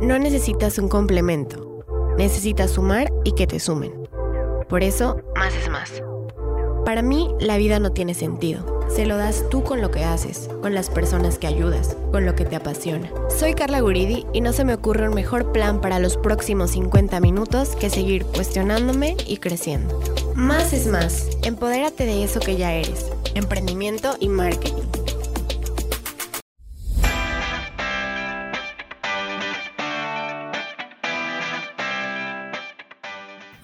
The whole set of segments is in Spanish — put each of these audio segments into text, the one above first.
No necesitas un complemento, necesitas sumar y que te sumen. Por eso, más es más. Para mí, la vida no tiene sentido. Se lo das tú con lo que haces, con las personas que ayudas, con lo que te apasiona. Soy Carla Guridi y no se me ocurre un mejor plan para los próximos 50 minutos que seguir cuestionándome y creciendo. Más es más. Empodérate de eso que ya eres. Emprendimiento y marketing.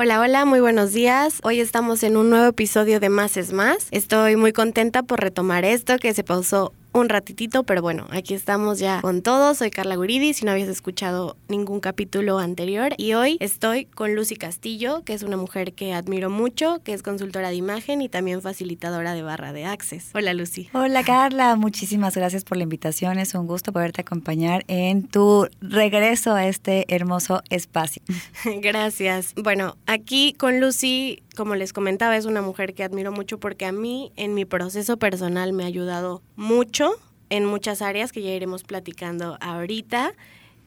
Hola, hola, muy buenos días. Hoy estamos en un nuevo episodio de Más es Más. Estoy muy contenta por retomar esto que se pausó un ratitito, pero bueno, aquí estamos ya con todos. Soy Carla Guridi, si no habías escuchado ningún capítulo anterior. Y hoy estoy con Lucy Castillo, que es una mujer que admiro mucho, que es consultora de imagen y también facilitadora de barra de Access. Hola Lucy. Hola Carla, muchísimas gracias por la invitación. Es un gusto poderte acompañar en tu regreso a este hermoso espacio. gracias. Bueno, aquí con Lucy como les comentaba, es una mujer que admiro mucho porque a mí en mi proceso personal me ha ayudado mucho en muchas áreas que ya iremos platicando ahorita.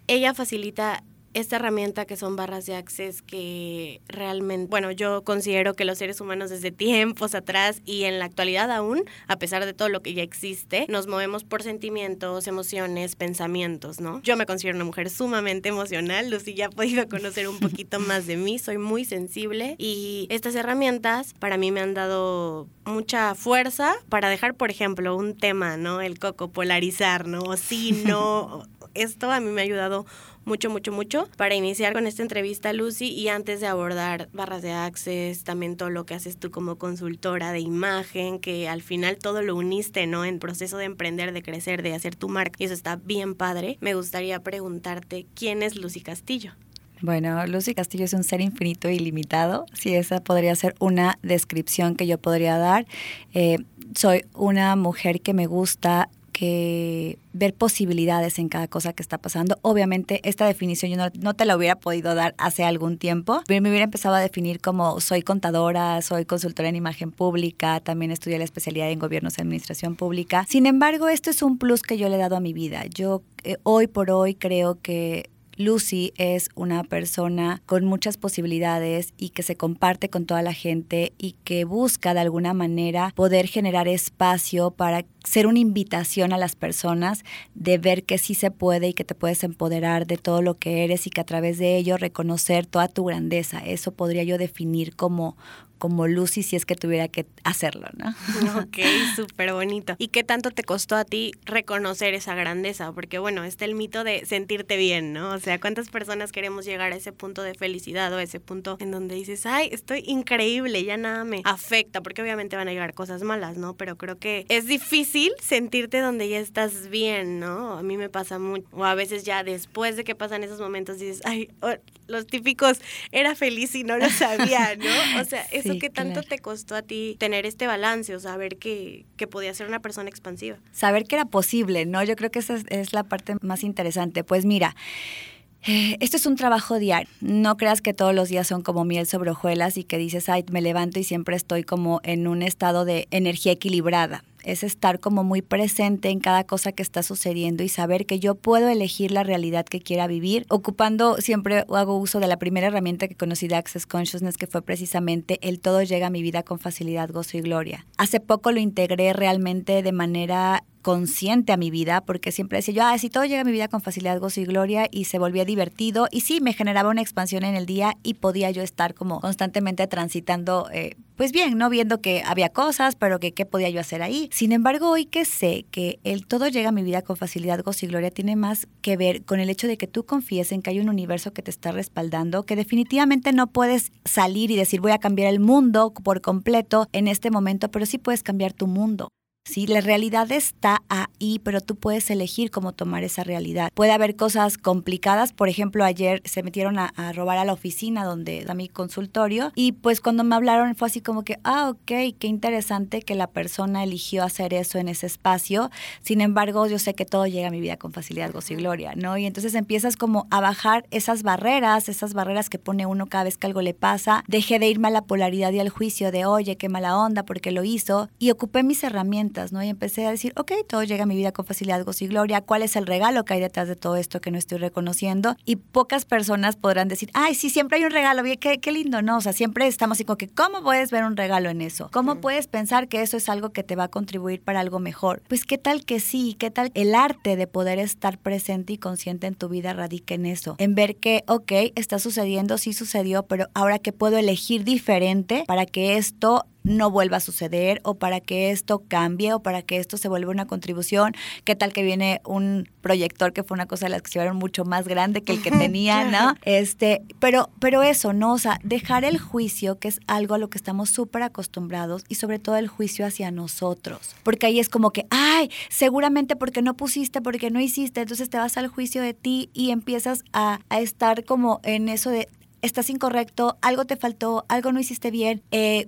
Ella facilita esta herramienta que son barras de access que realmente, bueno, yo considero que los seres humanos desde tiempos atrás y en la actualidad aún, a pesar de todo lo que ya existe, nos movemos por sentimientos, emociones, pensamientos, ¿no? Yo me considero una mujer sumamente emocional, Lucy ya ha podido conocer un poquito más de mí, soy muy sensible y estas herramientas para mí me han dado mucha fuerza para dejar, por ejemplo, un tema, ¿no? El coco, polarizar, ¿no? O sí, no. Esto a mí me ha ayudado mucho, mucho, mucho para iniciar con esta entrevista, Lucy, y antes de abordar barras de access, también todo lo que haces tú como consultora de imagen, que al final todo lo uniste, ¿no? En proceso de emprender, de crecer, de hacer tu marca, y eso está bien padre. Me gustaría preguntarte, ¿quién es Lucy Castillo? Bueno, Lucy Castillo es un ser infinito e ilimitado. Si esa podría ser una descripción que yo podría dar. Eh, soy una mujer que me gusta que ver posibilidades en cada cosa que está pasando. Obviamente, esta definición yo no, te la hubiera podido dar hace algún tiempo. Me hubiera empezado a definir como soy contadora, soy consultora en imagen pública, también estudié la especialidad en gobiernos y administración pública. Sin embargo, esto es un plus que yo le he dado a mi vida. Yo eh, hoy por hoy creo que Lucy es una persona con muchas posibilidades y que se comparte con toda la gente y que busca de alguna manera poder generar espacio para ser una invitación a las personas de ver que sí se puede y que te puedes empoderar de todo lo que eres y que a través de ello reconocer toda tu grandeza. Eso podría yo definir como, como Lucy si es que tuviera que hacerlo, ¿no? Ok, súper bonito. ¿Y qué tanto te costó a ti reconocer esa grandeza? Porque bueno, está el mito de sentirte bien, ¿no? O sea, ¿cuántas personas queremos llegar a ese punto de felicidad o a ese punto en donde dices, ay, estoy increíble, ya nada me afecta? Porque obviamente van a llegar cosas malas, ¿no? Pero creo que es difícil sentirte donde ya estás bien, ¿no? A mí me pasa mucho. O a veces ya después de que pasan esos momentos dices, ay, oh, los típicos, era feliz y no lo sabía, ¿no? O sea, es eso qué tanto te costó a ti tener este balance, o saber que, que podía ser una persona expansiva. Saber que era posible, ¿no? Yo creo que esa es, la parte más interesante. Pues mira, eh, esto es un trabajo diario. No creas que todos los días son como miel sobre hojuelas y que dices, ay, me levanto y siempre estoy como en un estado de energía equilibrada es estar como muy presente en cada cosa que está sucediendo y saber que yo puedo elegir la realidad que quiera vivir, ocupando, siempre hago uso de la primera herramienta que conocí de Access Consciousness, que fue precisamente el todo llega a mi vida con facilidad, gozo y gloria. Hace poco lo integré realmente de manera consciente a mi vida, porque siempre decía yo, ah, si todo llega a mi vida con facilidad, gozo y gloria, y se volvía divertido, y sí, me generaba una expansión en el día y podía yo estar como constantemente transitando, eh, pues bien, no viendo que había cosas, pero que qué podía yo hacer ahí. Sin embargo, hoy que sé que el todo llega a mi vida con facilidad, gozo y gloria, tiene más que ver con el hecho de que tú confíes en que hay un universo que te está respaldando, que definitivamente no puedes salir y decir voy a cambiar el mundo por completo en este momento, pero sí puedes cambiar tu mundo. ¿Sí? La realidad está ahí, pero tú puedes elegir cómo tomar esa realidad. Puede haber cosas complicadas, por ejemplo, ayer se metieron a, robar a la oficina donde da mi consultorio y pues cuando me hablaron fue así como que, ah, ok, qué interesante que la persona eligió hacer eso en ese espacio. Sin embargo, yo sé que todo llega a mi vida con facilidad, gozo y gloria, ¿no? Y entonces empiezas como a bajar esas barreras, esas barreras que pone uno cada vez que algo le pasa. Dejé de irme a la polaridad y al juicio de, oye, qué mala onda porque lo hizo y ocupé mis herramientas preguntas, ¿no? Y empecé a decir, ok, todo llega a mi vida con facilidad, gozo y gloria. ¿Cuál es el regalo que hay detrás de todo esto que no estoy reconociendo? Y pocas personas podrán decir, ay, sí, siempre hay un regalo, qué, qué lindo, ¿no? O sea, siempre estamos así como que, ¿cómo puedes ver un regalo en eso? ¿Cómo puedes pensar que eso es algo que te va a contribuir para algo mejor? Pues, ¿qué tal que sí? ¿Qué tal el arte de poder estar presente y consciente en tu vida radica en eso? En ver que, ok, está sucediendo, sí sucedió, pero ahora que puedo elegir diferente para que esto no vuelva a suceder o para que esto cambie o para que esto se vuelva una contribución. ¿Qué tal que viene un proyector que fue una cosa de las que se mucho más grande que el que tenía, ¿no? Este, pero, pero eso, ¿no? O sea, dejar el juicio, que es algo a lo que estamos súper acostumbrados, y sobre todo el juicio hacia nosotros. Porque ahí es como que, ay, seguramente porque no pusiste, porque no hiciste, entonces te vas al juicio de ti y empiezas a, a estar como en eso de estás incorrecto, algo te faltó, algo no hiciste bien, eh,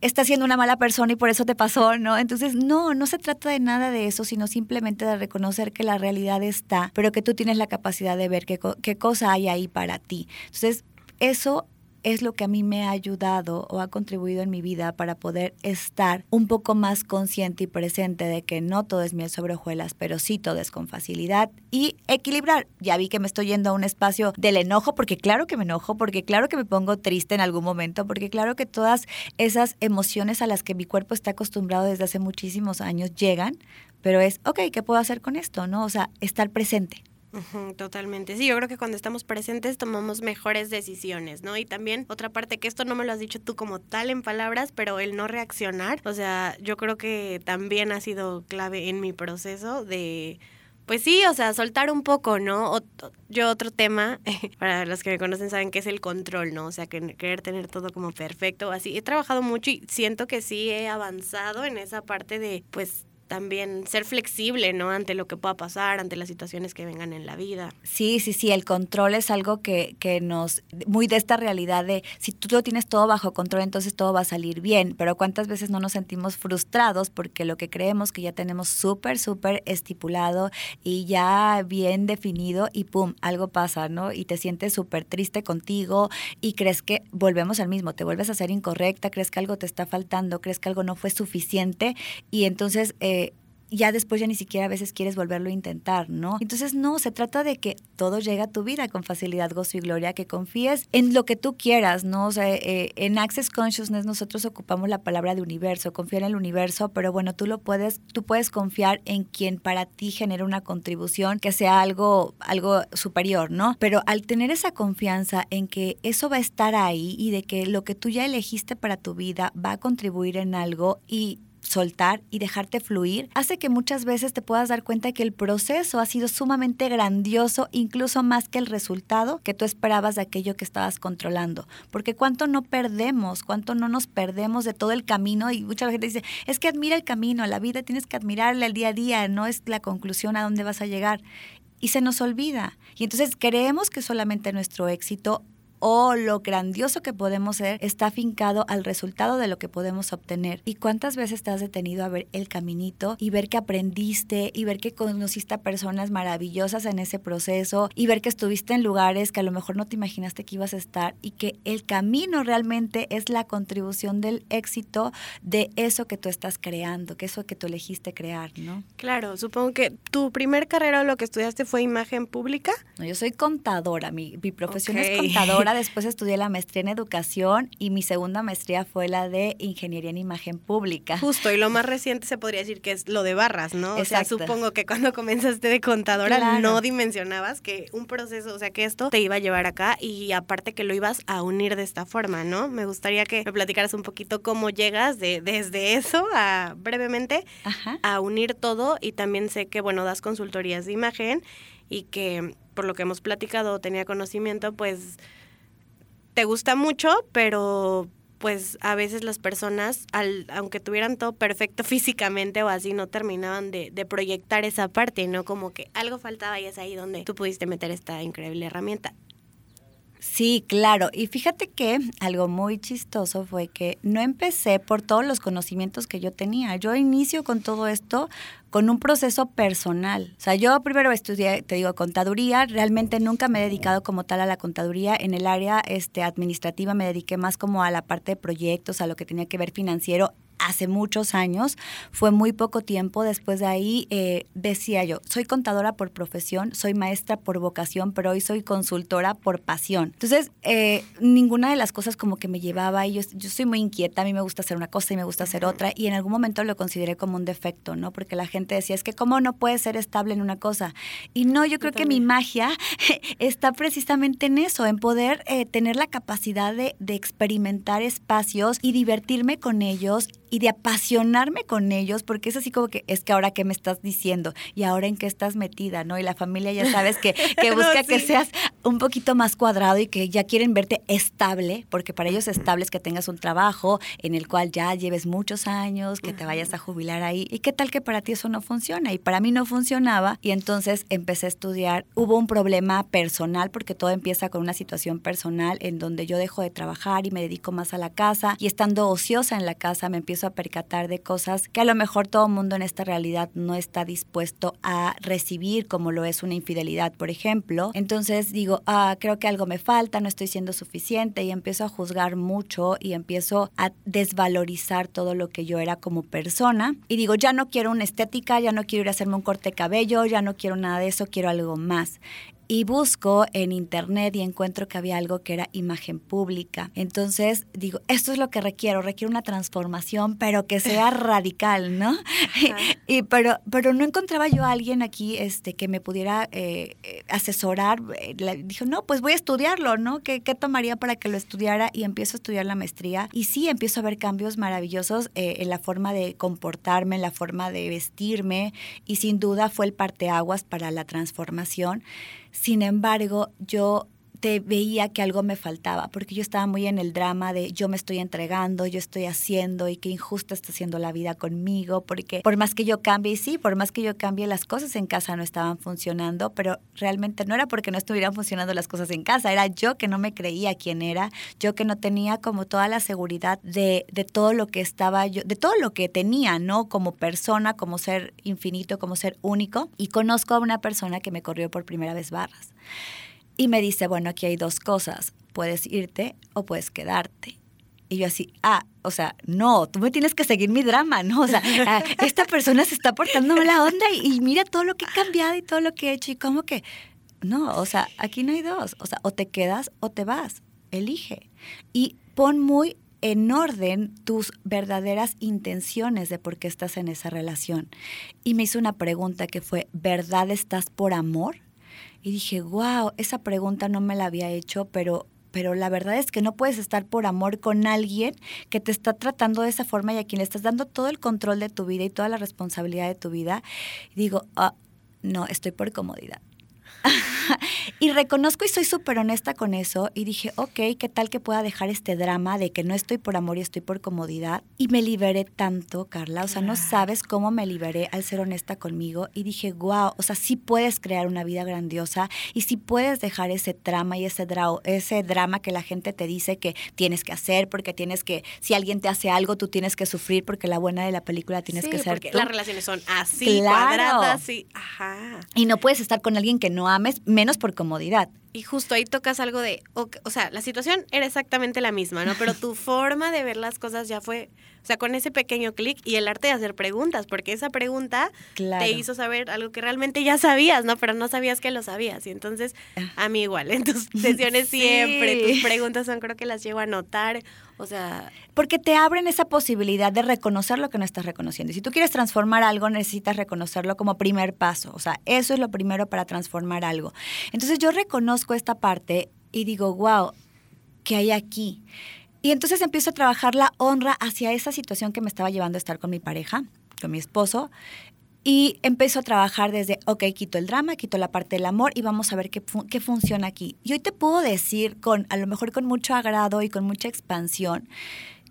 estás siendo una mala persona y por eso te pasó, ¿no? Entonces, no, no se trata de nada de eso, sino simplemente de reconocer que la realidad está, pero que tú tienes la capacidad de ver qué, qué cosa hay ahí para ti. Entonces, eso es lo que a mí me ha ayudado o ha contribuido en mi vida para poder estar un poco más consciente y presente de que no todo es miel sobre hojuelas, pero sí todo es con facilidad y equilibrar. Ya vi que me estoy yendo a un espacio del enojo, porque claro que me enojo, porque claro que me pongo triste en algún momento, porque claro que todas esas emociones a las que mi cuerpo está acostumbrado desde hace muchísimos años llegan, pero es, ok, ¿qué puedo hacer con esto? ¿No? O sea, estar presente totalmente. Sí, yo creo que cuando estamos presentes tomamos mejores decisiones, ¿no? Y también otra parte que esto no me lo has dicho tú como tal en palabras, pero el no reaccionar, o sea, yo creo que también ha sido clave en mi proceso de pues sí, o sea, soltar un poco, ¿no? yo otro tema, para los que me conocen saben que es el control, ¿no? O sea, que querer tener todo como perfecto, así. He trabajado mucho y siento que sí he avanzado en esa parte de, pues, también ser flexible, ¿no? Ante lo que pueda pasar, ante las situaciones que vengan en la vida. Sí, sí, sí, el control es algo que, que nos, muy de esta realidad de, si tú lo tienes todo bajo control, entonces todo va a salir bien, pero cuántas veces no nos sentimos frustrados porque lo que creemos que ya tenemos súper, súper estipulado y ya bien definido y pum, algo pasa, ¿no? Y te sientes súper triste contigo y crees que volvemos al mismo, te vuelves a ser incorrecta, crees que algo te está faltando, crees que algo no fue suficiente y entonces... Eh, ya después ya ni siquiera a veces quieres volverlo a intentar, ¿no? Entonces, no, se trata de que todo llega a tu vida con facilidad, gozo y gloria, que confíes en lo que tú quieras, ¿no? O sea, eh, en Access Consciousness nosotros ocupamos la palabra de universo, confiar en el universo, pero bueno, tú lo puedes, tú puedes confiar en quien para ti genera una contribución que sea algo, algo superior, ¿no? Pero al tener esa confianza en que eso va a estar ahí y de que lo que tú ya elegiste para tu vida va a contribuir en algo y soltar y dejarte fluir, hace que muchas veces te puedas dar cuenta que el proceso ha sido sumamente grandioso, incluso más que el resultado que tú esperabas de aquello que estabas controlando. Porque cuánto no perdemos, cuánto no nos perdemos de todo el camino y mucha gente dice, es que admira el camino, la vida tienes que admirarla el día a día, no es la conclusión a dónde vas a llegar. Y se nos olvida. Y entonces creemos que solamente nuestro éxito o lo grandioso que podemos ser está afincado al resultado de lo que podemos obtener. ¿Y cuántas veces te has detenido a ver el caminito y ver que aprendiste y ver que conociste a personas maravillosas en ese proceso y ver que estuviste en lugares que a lo mejor no te imaginaste que ibas a estar y que el camino realmente es la contribución del éxito de eso que tú estás creando, que eso que tú elegiste crear, ¿no? Claro, supongo que tu primer carrera o lo que estudiaste fue imagen pública. No, yo soy contadora, mi, mi profesión es contadora después estudié la maestría en educación y mi segunda maestría fue la de ingeniería en imagen pública. Justo, y lo más reciente se podría decir que es lo de barras, ¿no? O sea, supongo que cuando comenzaste de contadora no dimensionabas que un proceso, o sea, que esto te iba a llevar acá y aparte que lo ibas a unir de esta forma, ¿no? Me gustaría que me platicaras un poquito cómo llegas de, desde eso a brevemente a unir todo y también sé que, bueno, das consultorías de imagen y que por lo que hemos platicado tenía conocimiento, pues te gusta mucho, pero pues a veces las personas, al, aunque tuvieran todo perfecto físicamente o así, no terminaban de, de, proyectar esa parte, ¿no? Como que algo faltaba y es ahí donde tú pudiste meter esta increíble herramienta. Sí, claro. Y fíjate que algo muy chistoso fue que no empecé por todos los conocimientos que yo tenía. Yo inicio con todo esto con un proceso personal. O sea, yo primero estudié, te digo, contaduría. Realmente nunca me he dedicado como tal a la contaduría. En el área este, administrativa me dediqué más como a la parte de proyectos, a lo que tenía que ver financiero hace muchos años, fue muy poco tiempo. Después de ahí eh, decía yo, soy contadora por profesión, soy maestra por vocación, pero hoy soy consultora por pasión. Entonces, eh, ninguna de las cosas como que me llevaba y yo, yo soy muy inquieta, a mí me gusta hacer una cosa y me gusta hacer otra y en algún momento lo consideré como un defecto, ¿no? Porque la gente decía, es que cómo no puedes ser estable en una cosa. Y no, yo creo que mi magia está precisamente en eso, en poder eh, tener la capacidad de, de experimentar espacios y divertirme con ellos y de apasionarme con ellos, porque es así como que es que ahora qué me estás diciendo y ahora en qué estás metida, ¿no? Y la familia ya sabes que, que busca que seas un poquito más cuadrado y que ya quieren verte estable, porque para ellos estable es que tengas un trabajo en el cual ya lleves muchos años, que te vayas a jubilar ahí. ¿Y qué tal que para ti eso no funciona? Y para mí no funcionaba y entonces empecé a estudiar. Hubo un problema personal porque todo empieza con una situación personal en donde yo dejo de trabajar y me dedico más a la casa y estando ociosa en la casa me empiezo a percatar de cosas que a lo mejor todo mundo en esta realidad no está dispuesto a recibir, como lo es una infidelidad, por ejemplo. Entonces digo, ah, creo que algo me falta, no estoy siendo suficiente y empiezo a juzgar mucho y empiezo a desvalorizar todo lo que yo era como persona. Y digo, ya no quiero una estética, ya no quiero ir a hacerme un corte de cabello, ya no quiero nada de eso, quiero algo más y busco en internet y encuentro que había algo que era imagen pública. Entonces digo, esto es lo que requiero, requiero una transformación, pero que sea radical, ¿no? y, pero, pero no encontraba yo a alguien aquí este, que me pudiera eh, eh, asesorar. Eh, dijo, no, pues voy a estudiarlo, ¿no? ¿Qué, ¿Qué, tomaría para que lo estudiara? Y empiezo a estudiar la maestría y sí, empiezo a ver cambios maravillosos en la forma de comportarme, en la forma de vestirme y sin duda fue el parteaguas para la transformación. Sin embargo, yo te veía que algo me faltaba, porque yo estaba muy en el drama de yo me estoy entregando, yo estoy haciendo y qué injusta está haciendo la vida conmigo, porque por más que yo cambie, y sí, por más que yo cambie, las cosas en casa no estaban funcionando, pero realmente no era porque no estuvieran funcionando las cosas en casa, era yo que no me creía quién era, yo que no tenía como toda la seguridad de, de todo lo que estaba yo, de todo lo que tenía, ¿no? Como persona, como ser infinito, como ser único, y conozco a una persona que me corrió por primera vez barras. Y me dice, bueno, aquí hay dos cosas, puedes irte o puedes quedarte. Y yo así, ah, o sea, no, tú me tienes que seguir mi drama, ¿no? O sea, ah, esta persona se está portando la onda y, mira todo lo que he cambiado y todo lo que he hecho y como que, no, o sea, aquí no hay dos, o sea, o te quedas o te vas, elige. Y pon muy en orden tus verdaderas intenciones de por qué estás en esa relación. Y me hizo una pregunta que fue, ¿verdad estás por amor? Y dije, wow, esa pregunta no me la había hecho, pero pero la verdad es que no puedes estar por amor con alguien que te está tratando de esa forma y a quien le estás dando todo el control de tu vida y toda la responsabilidad de tu vida. Y digo, ah, no, estoy por comodidad. y reconozco y soy súper honesta con eso y dije, ok, ¿qué tal que pueda dejar este drama de que no estoy por amor y estoy por comodidad? Y me liberé tanto, Carla, o sea, no sabes cómo me liberé al ser honesta conmigo y dije, wow, o sea, sí puedes crear una vida grandiosa y sí puedes dejar ese trama y ese, ese drama que la gente te dice que tienes que hacer porque tienes que, si alguien te hace algo, tú tienes que sufrir porque la buena de la película tienes que ser porque Las relaciones son así, cuadradas, así, ajá. Y no puedes estar con alguien que no menos por comodidad. Y justo ahí tocas algo de, o, sea, la situación era exactamente la misma, ¿no? Pero tu forma de ver las cosas ya fue, o sea, con ese pequeño clic y el arte de hacer preguntas, porque esa pregunta te hizo saber algo que realmente ya sabías, ¿no? Pero no sabías que lo sabías. Y entonces, ah. a mí igual, en tus sesiones siempre, tus preguntas son, creo que las llevo a notar, o sea... Porque te abren esa posibilidad de reconocer lo que no estás reconociendo. Y si tú quieres transformar algo, necesitas reconocerlo como primer paso. O sea, eso es lo primero para transformar algo. Entonces yo reconozco esta parte y digo, wow, ¿qué hay aquí? Y entonces empiezo a trabajar la honra hacia esa situación que me estaba llevando a estar con mi pareja, con mi esposo. Y empiezo a trabajar desde, ok, quito el drama, quito la parte del amor y vamos a ver qué, qué funciona aquí. Y hoy te puedo decir, con, a lo mejor con mucho agrado y con mucha expansión,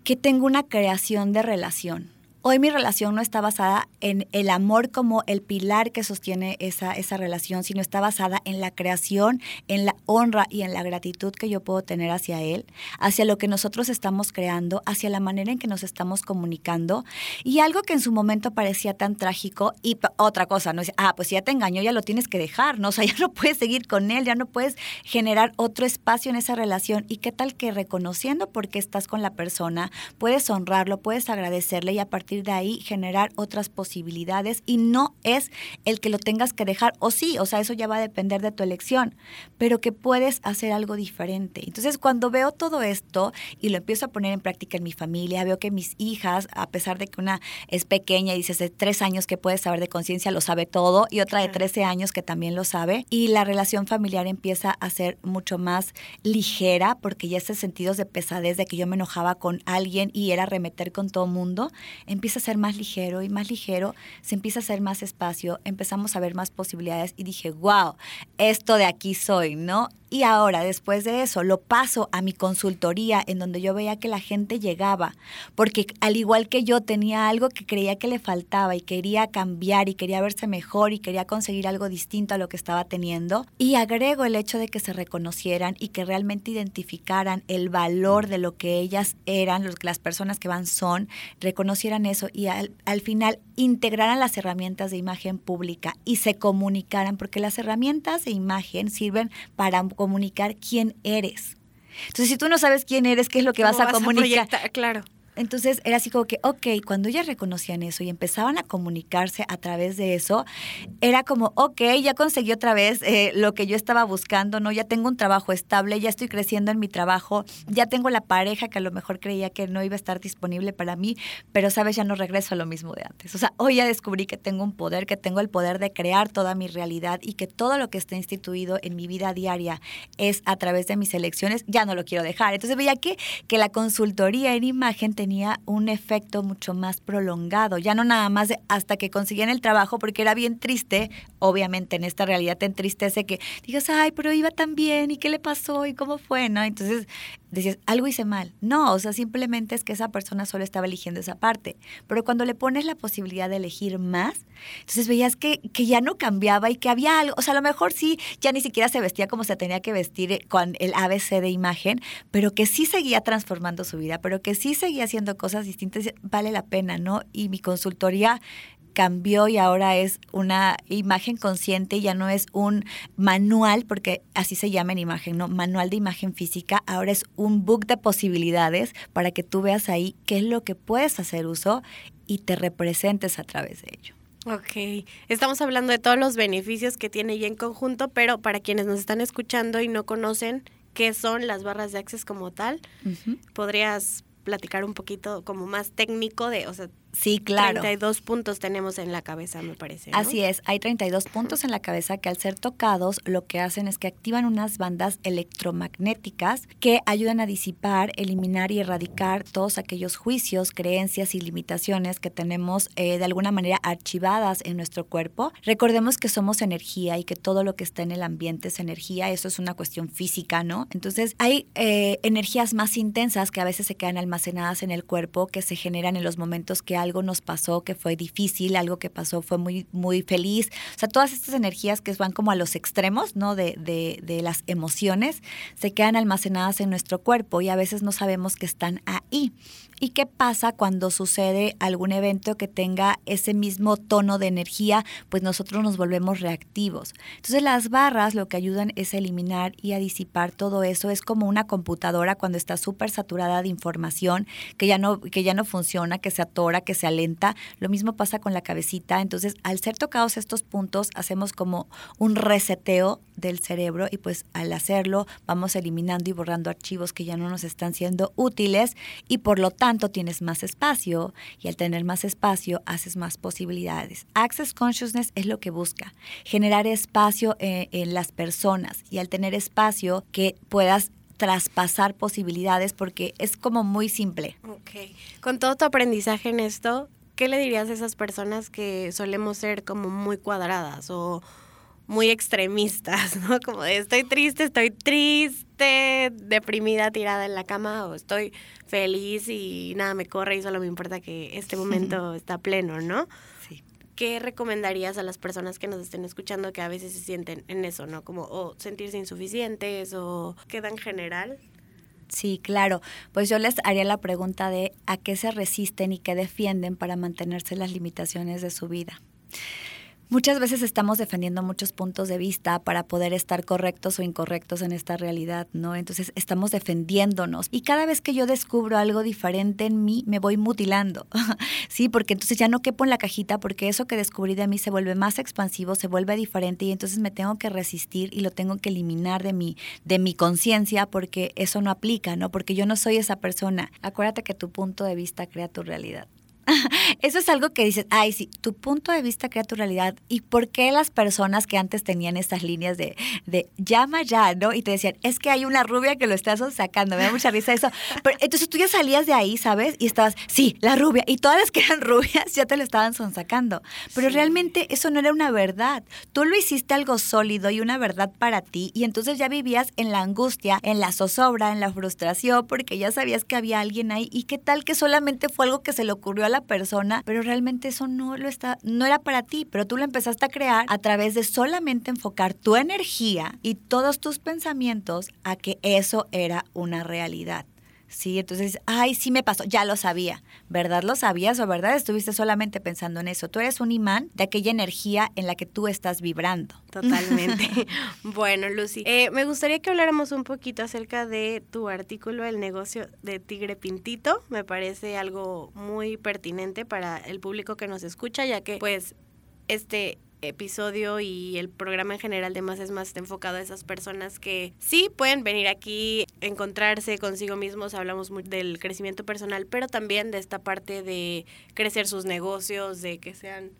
que tengo una creación de relación Hoy mi relación no está basada en el amor como el pilar que sostiene esa, esa relación, sino está basada en la creación, en la honra y en la gratitud que yo puedo tener hacia él, hacia lo que nosotros estamos creando, hacia la manera en que nos estamos comunicando. Y algo que en su momento parecía tan trágico, y otra cosa, no es, ah, pues ya te engañó, ya lo tienes que dejar, ¿no? O sea, ya no puedes seguir con él, ya no puedes generar otro espacio en esa relación. ¿Y qué tal que reconociendo por qué estás con la persona, puedes honrarlo, puedes agradecerle y a partir de ahí generar otras posibilidades y no es el que lo tengas que dejar o sí, o sea, eso ya va a depender de tu elección, pero que puedes hacer algo diferente. Entonces, cuando veo todo esto y lo empiezo a poner en práctica en mi familia, veo que mis hijas, a pesar de que una es pequeña y dices de tres años que puede saber de conciencia, lo sabe todo, y otra de 13 años que también lo sabe, y la relación familiar empieza a ser mucho más ligera porque ya esos sentidos de pesadez de que yo me enojaba con alguien y era remeter con todo mundo, empieza a ser más ligero y más ligero, se empieza a hacer más espacio, empezamos a ver más posibilidades y dije, wow, esto de aquí soy, ¿no? Y ahora, después de eso, lo paso a mi consultoría en donde yo veía que la gente llegaba, porque al igual que yo tenía algo que creía que le faltaba y quería cambiar y quería verse mejor y quería conseguir algo distinto a lo que estaba teniendo. Y agrego el hecho de que se reconocieran y que realmente identificaran el valor de lo que ellas eran, las personas que van son, reconocieran eso y al, al final integraran las herramientas de imagen pública y se comunicaran, porque las herramientas de imagen sirven para comunicar quién eres. Entonces, si tú no sabes quién eres, ¿qué es lo que vas, a comunicar? claro. Entonces era así como que, ok, cuando ellas reconocían eso y empezaban a comunicarse a través de eso, era como, ok, ya conseguí otra vez eh, lo que yo estaba buscando, ¿no? Ya tengo un trabajo estable, ya estoy creciendo en mi trabajo, ya tengo la pareja que a lo mejor creía que no iba a estar disponible para mí, pero sabes, ya no regreso a lo mismo de antes. O sea, hoy ya descubrí que tengo un poder, que tengo el poder de crear toda mi realidad y que todo lo que está instituido en mi vida diaria es a través de mis elecciones, ya no lo quiero dejar. Entonces veía que, que la consultoría en imagen tenía un efecto mucho más prolongado, ya no nada más hasta que conseguían el trabajo, porque era bien triste, obviamente en esta realidad te entristece que digas, ay, pero iba tan bien, ¿y qué le pasó? ¿Y cómo fue? ¿No? Entonces decías, algo hice mal. No, o sea, simplemente es que esa persona solo estaba eligiendo esa parte. Pero cuando le pones la posibilidad de elegir más, entonces veías que, que ya no cambiaba y que había algo, o sea, a lo mejor sí, ya ni siquiera se vestía como se tenía que vestir eh, con el ABC de imagen, pero que sí seguía transformando su vida, pero que sí seguía haciendo cosas distintas, vale la pena, ¿no? Y mi consultoría cambió y ahora es una imagen consciente, ya no es un manual, porque así se llama en imagen, ¿no? Manual de imagen física, ahora es un book de posibilidades para que tú veas ahí qué es lo que puedes hacer uso y te representes a través de ello. Ok, estamos hablando de todos los beneficios que tiene y en conjunto, pero para quienes nos están escuchando y no conocen qué son las barras de Access como tal, ¿podrías platicar un poquito como más técnico de, o sea, Sí, claro. 32 puntos tenemos en la cabeza, me parece. Así es, hay 32 puntos en la cabeza que al ser tocados lo que hacen es que activan unas bandas electromagnéticas que ayudan a disipar, eliminar y erradicar todos aquellos juicios, creencias y limitaciones que tenemos eh, de alguna manera archivadas en nuestro cuerpo. Recordemos que somos energía y que todo lo que está en el ambiente es energía, eso es una cuestión física, ¿no? Entonces hay eh, energías más intensas que a veces se quedan almacenadas en el cuerpo, que se generan en los momentos que algo nos pasó que fue difícil, algo que pasó fue muy, muy feliz. O sea, todas estas energías que van como a los extremos, ¿no? De, de, de las emociones, se quedan almacenadas en nuestro cuerpo y a veces no sabemos que están ahí. ¿Y qué pasa cuando sucede algún evento que tenga ese mismo tono de energía? Pues nosotros nos volvemos reactivos. Entonces las barras lo que ayudan es a eliminar y a disipar todo eso. Es como una computadora cuando está súper saturada de información, que ya, no, que ya no funciona, que se atora, que se alenta. Lo mismo pasa con la cabecita. Entonces al ser tocados estos puntos, hacemos como un reseteo del cerebro y pues al hacerlo vamos eliminando y borrando archivos que ya no nos están siendo útiles y por lo tanto tienes más espacio y al tener más espacio haces más posibilidades. Access Consciousness es lo que busca, generar espacio en, eh, en las personas y al tener espacio que puedas traspasar posibilidades porque es como muy simple. Ok. Con todo tu aprendizaje en esto, ¿qué le dirías a esas personas que solemos ser como muy cuadradas o muy extremistas, ¿no? Como de estoy triste, estoy triste, deprimida, tirada en la cama, o estoy feliz y nada me corre y solo me importa que este momento está pleno, ¿no? Sí. ¿Qué recomendarías a las personas que nos estén escuchando que a veces se sienten en eso, ¿no? Como o sentirse insuficientes o queda en general Sí, claro. Pues yo les haría la pregunta de a qué se resisten y qué defienden para mantenerse las limitaciones de su vida. Muchas veces estamos defendiendo muchos puntos de vista para poder estar correctos o incorrectos en esta realidad, ¿no? Entonces estamos defendiéndonos y cada vez que yo descubro algo diferente en mí, me voy mutilando, ¿sí? Porque entonces ya no quepo en la cajita porque eso que descubrí de mí se vuelve más expansivo, se vuelve diferente y entonces me tengo que resistir y lo tengo que eliminar de mi, de mi conciencia porque eso no aplica, ¿no? Porque yo no soy esa persona. Acuérdate que tu punto de vista crea tu realidad. Eso es algo que dices, ay, sí, tu punto de vista crea tu realidad. ¿Y por qué las personas que antes tenían estas líneas de, de llama ya, ¿no? Y te decían, es que hay una rubia que lo estás sacando, me da mucha risa eso. Pero, entonces tú ya salías de ahí, ¿sabes? Y estabas, sí, la rubia. Y todas las que eran rubias ya te lo estaban sonsacando. Pero realmente eso no era una verdad. Tú lo hiciste algo sólido y una verdad para ti. Y entonces ya vivías en la angustia, en la zozobra, en la frustración, porque ya sabías que había alguien ahí. ¿Y qué tal que solamente fue algo que se le ocurrió a la persona, pero realmente eso no lo está, no era para ti, pero tú lo empezaste a crear a través de solamente enfocar tu energía y todos tus pensamientos a que eso era una realidad. Sí, entonces, ay, sí me pasó, ya lo sabía. ¿Verdad lo sabías o verdad estuviste solamente pensando en eso? Tú eres un imán de aquella energía en la que tú estás vibrando. Totalmente. bueno, Lucy, eh, me gustaría que habláramos un poquito acerca de tu artículo, El negocio de Tigre Pintito. Me parece algo muy pertinente para el público que nos escucha, ya que pues este episodio y el programa en general de Más es Más enfocado a esas personas que sí pueden venir aquí, encontrarse consigo mismos, hablamos del crecimiento personal, pero también de esta parte de crecer sus negocios, de que sean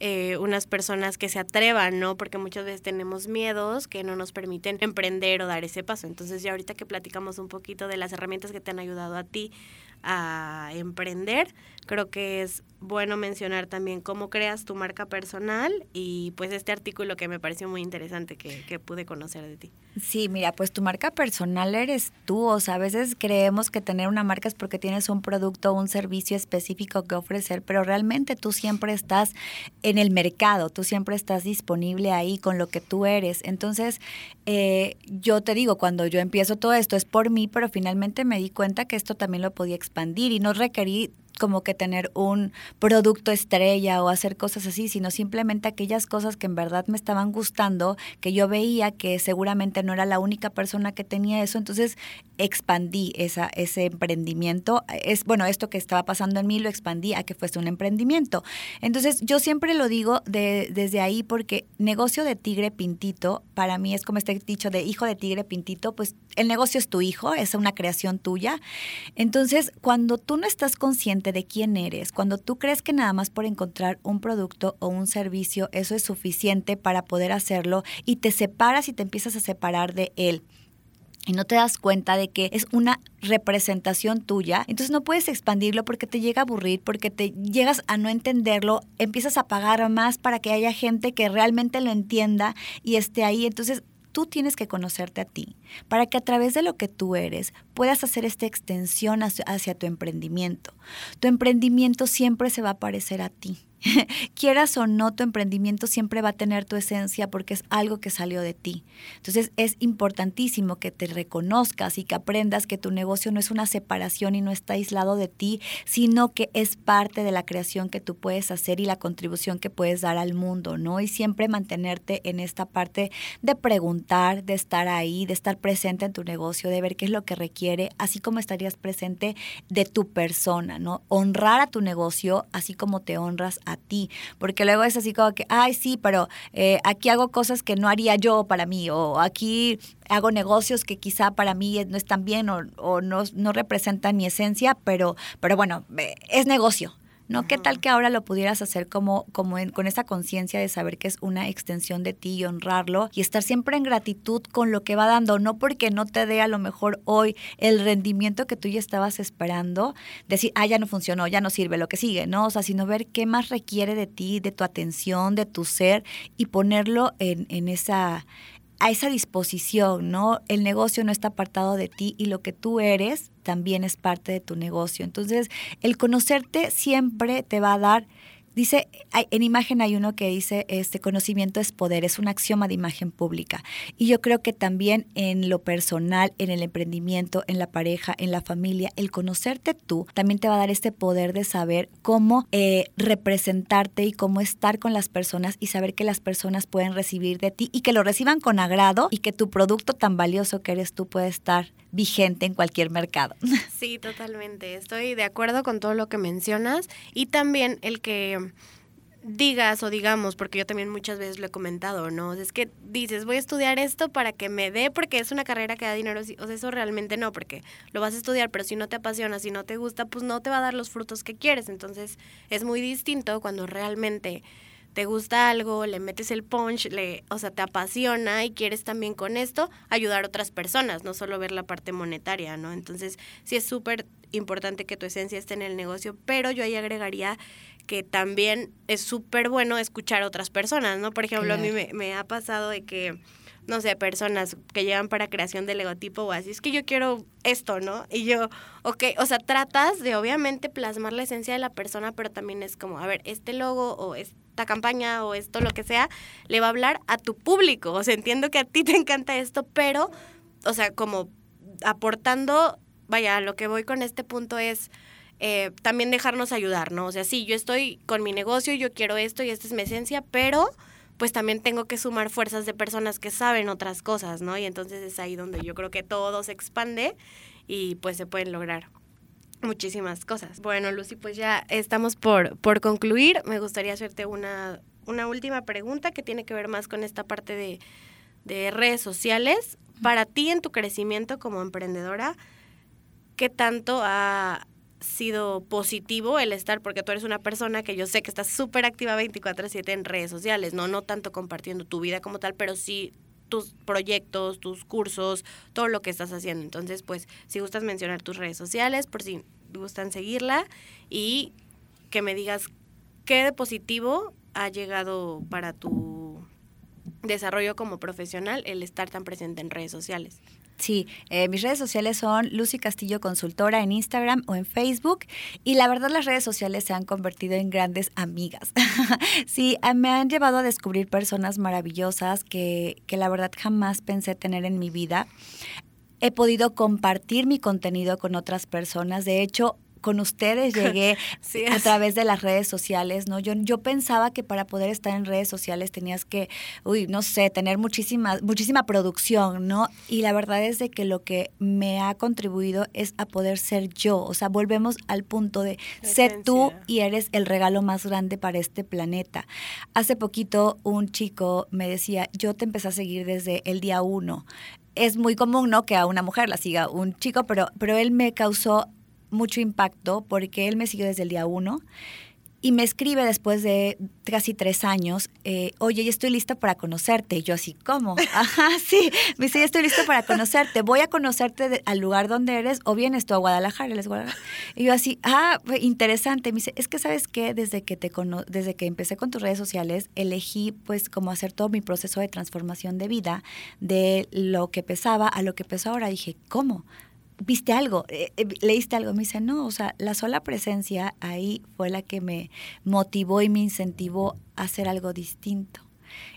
eh, unas personas que se atrevan, ¿no? Porque muchas veces tenemos miedos que no nos permiten emprender o dar ese paso. Entonces ya ahorita que platicamos un poquito de las herramientas que te han ayudado a ti a emprender, creo que es bueno mencionar también cómo creas tu marca personal y pues este artículo que me pareció muy interesante que, que pude conocer de ti. Sí, mira, pues tu marca personal eres tú, o sea, a veces creemos que tener una marca es porque tienes un producto o un servicio específico que ofrecer, pero realmente tú siempre estás en el mercado, tú siempre estás disponible ahí con lo que tú eres. Entonces, eh, yo te digo, cuando yo empiezo todo esto es por mí, pero finalmente me di cuenta que esto también lo podía expandir y no requerí como que tener un producto estrella o hacer cosas así, sino simplemente aquellas cosas que en verdad me estaban gustando, que yo veía que seguramente no era la única persona que tenía eso, entonces expandí esa, ese emprendimiento. Es, bueno, esto que estaba pasando en mí lo expandí a que fuese un emprendimiento. Entonces yo siempre lo digo de, desde ahí porque negocio de tigre pintito, para mí es como este dicho de hijo de tigre pintito, pues el negocio es tu hijo, es una creación tuya. Entonces, cuando tú no estás consciente de quién eres, cuando tú crees que nada más por encontrar un producto o un servicio, eso es suficiente para poder hacerlo y te separas y te empiezas a separar de él y no te das cuenta de que es una representación tuya, entonces no puedes expandirlo porque te llega a aburrir, porque te llegas a no entenderlo, empiezas a pagar más para que haya gente que realmente lo entienda y esté ahí. Entonces tú tienes que conocerte a ti para que a través de lo que tú eres puedas hacer esta extensión hacia, tu emprendimiento. Tu emprendimiento siempre se va a parecer a ti. quieras o no, tu emprendimiento siempre va a tener tu esencia porque es algo que salió de ti. Entonces es importantísimo que te reconozcas y que aprendas que tu negocio no es una separación y no está aislado de ti, sino que es parte de la creación que tú puedes hacer y la contribución que puedes dar al mundo, ¿no? Y siempre mantenerte en esta parte de preguntar, de estar ahí, de estar presente en tu negocio, de ver qué es lo que requiere, así como estarías presente de tu persona, ¿no? Honrar a tu negocio así como te honras a ti, porque luego es así como que, ay, sí, pero eh, aquí hago cosas que no haría yo para mí, o aquí hago negocios que quizá para mí no están bien o, no, no representan mi esencia, pero, pero bueno, es negocio. ¿No? ¿Qué tal que ahora lo pudieras hacer como, como con esa conciencia de saber que es una extensión de ti y honrarlo y estar siempre en gratitud con lo que va dando, no porque no te dé a lo mejor hoy el rendimiento que tú ya estabas esperando, decir, ah, ya no funcionó, ya no sirve, lo que sigue, ¿no? O sea, sino ver qué más requiere de ti, de tu atención, de tu ser y ponerlo en, en esa a esa disposición, ¿no? El negocio no está apartado de ti y lo que tú eres también es parte de tu negocio. Entonces, el conocerte siempre te va a dar Dice, en imagen hay uno que dice, este conocimiento es poder, es un axioma de imagen pública. Y yo creo que también en lo personal, en el emprendimiento, en la pareja, en la familia, el conocerte tú también te va a dar este poder de saber cómo eh, representarte y cómo estar con las personas y saber que las personas pueden recibir de ti y que lo reciban con agrado y que tu producto tan valioso que eres tú puede estar vigente en cualquier mercado. Sí, totalmente. Estoy de acuerdo con todo lo que mencionas y también el que digas o digamos, porque yo también muchas veces lo he comentado, ¿no? Es que dices, voy a estudiar esto para que me dé, porque es una carrera que da dinero, o sea, eso realmente no, porque lo vas a estudiar, pero si no te apasiona, si no te gusta, pues no te va a dar los frutos que quieres. Entonces es muy distinto cuando realmente te gusta algo, le metes el punch, le, o sea, te apasiona y quieres también con esto ayudar a otras personas, no solo ver la parte monetaria, ¿no? Entonces, sí es súper importante que tu esencia esté en el negocio, pero yo ahí agregaría que también es súper bueno escuchar a otras personas, ¿no? Por ejemplo, a mí me, me ha pasado de que no sé, personas que llegan para creación del logotipo o así, es que yo quiero esto, ¿no? Y yo, ok, o sea, tratas de obviamente plasmar la esencia de la persona, pero también es como, a ver, este logo o esta campaña o esto, lo que sea, le va a hablar a tu público. O sea, entiendo que a ti te encanta esto, pero, o sea, como aportando, vaya, lo que voy con este punto es... Eh, también dejarnos ayudar, ¿no? O sea, sí, yo estoy con mi negocio, yo quiero esto y esta es mi esencia, pero pues también tengo que sumar fuerzas de personas que saben otras cosas, ¿no? Y entonces es ahí donde yo creo que todo se expande y pues se pueden lograr muchísimas cosas. Bueno, Lucy, pues ya estamos por, por concluir. Me gustaría hacerte una, una última pregunta que tiene que ver más con esta parte de, de redes sociales. Para ti en tu crecimiento como emprendedora, ¿qué tanto ha, sido positivo el estar, porque tú eres una persona que yo sé que estás súper activa 24/7 en redes sociales, ¿no? No tanto compartiendo tu vida como tal, pero sí tus proyectos, tus cursos, todo lo que estás haciendo. Entonces, pues, si gustas mencionar tus redes sociales, por si gustan seguirla y que me digas qué de positivo ha llegado para tu desarrollo como profesional el estar tan presente en redes sociales. Sí, eh, mis redes sociales son Lucy Castillo Consultora en Instagram o en Facebook y la verdad las redes sociales se han convertido en grandes amigas. sí, ah, me han llevado a descubrir personas maravillosas que, que la verdad jamás pensé tener en mi vida. He podido compartir mi contenido con otras personas. De hecho, con ustedes llegué a través de las redes sociales, ¿no? Yo, yo pensaba que para poder estar en redes sociales tenías que, uy, no sé, tener muchísima, muchísima producción, ¿no? Y la verdad es de que lo que me ha contribuido es a poder ser yo. O sea, volvemos al punto de ser tú y eres el regalo más grande para este planeta. Hace poquito un chico me decía, yo te empecé a seguir desde el día uno es muy común, ¿no? Que a una mujer la siga un chico, pero, pero él me causó mucho impacto porque él me siguió desde el día uno y me escribe después de casi tres años, eh, oye, ya estoy lista para conocerte. Y yo así, ¿cómo? Ajá, sí. Me dice, ya estoy lista para conocerte. Voy a conocerte al lugar donde eres o vienes tú a Guadalajara. Y yo así, ah, interesante. Me dice, es que sabes qué, desde que, te desde que empecé con tus redes sociales, elegí pues como hacer todo mi proceso de transformación de vida, de lo que pesaba a lo que peso ahora. dije, ¿cómo? ¿Viste algo? Eh, eh, ¿Leíste algo? Me dice, no, o sea, la sola presencia ahí fue la que me motivó y me incentivó a hacer algo distinto.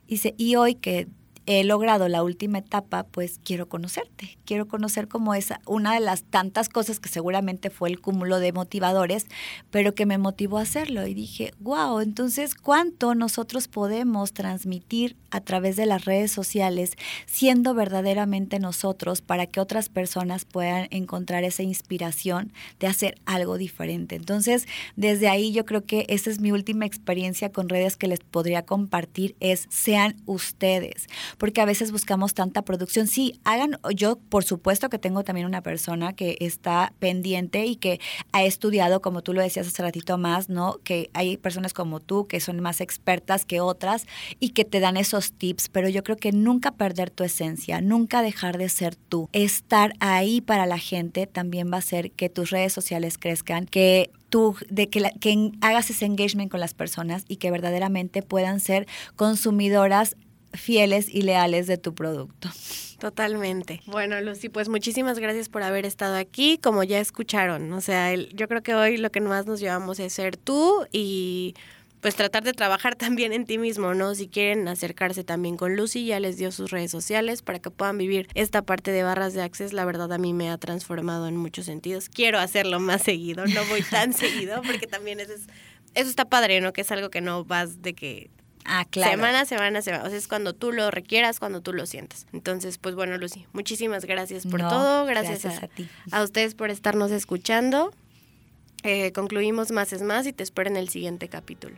Dice, y hoy que he logrado la última etapa, pues quiero conocerte, quiero conocer como esa, una de las tantas cosas que seguramente fue el cúmulo de motivadores, pero que me motivó a hacerlo. Y dije, wow, entonces, ¿cuánto nosotros podemos transmitir a través de las redes sociales siendo verdaderamente nosotros para que otras personas puedan encontrar esa inspiración de hacer algo diferente? Entonces, desde ahí yo creo que esa es mi última experiencia con redes que les podría compartir, es sean ustedes porque a veces buscamos tanta producción. Sí, hagan, yo por supuesto que tengo también una persona que está pendiente y que ha estudiado, como tú lo decías hace ratito más, ¿no? Que hay personas como tú que son más expertas que otras y que te dan esos tips, pero yo creo que nunca perder tu esencia, nunca dejar de ser tú. Estar ahí para la gente también va a hacer que tus redes sociales crezcan, que tú, de que, que hagas ese engagement con las personas y que verdaderamente puedan ser consumidoras fieles y leales de tu producto. Totalmente. Bueno, Lucy, pues muchísimas gracias por haber estado aquí. Como ya escucharon, o sea, yo creo que hoy lo que más nos llevamos es ser tú y pues tratar de trabajar también en ti mismo, ¿no? Si quieren acercarse también con Lucy, ya les dio sus redes sociales para que puedan vivir esta parte de barras de access. La verdad a mí me ha transformado en muchos sentidos. Quiero hacerlo más seguido, no voy tan seguido porque también eso, es, eso está padre, ¿no? Que es algo que no vas de que Ah, claro. Semana, semana, semana. O sea, es cuando tú lo requieras, cuando tú lo sientas. Entonces, pues bueno, Lucy, muchísimas gracias por todo. Gracias, a, ti. a ustedes por estarnos escuchando. Eh, concluimos Más es Más y te espero en el siguiente capítulo.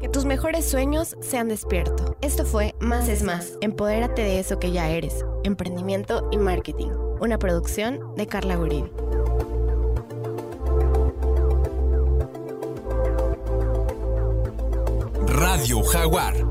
Que tus mejores sueños sean despierto. Esto fue Más es Más. Empodérate de eso que ya eres. Emprendimiento y marketing. Una producción de Carla Guridi. Radio Jaguar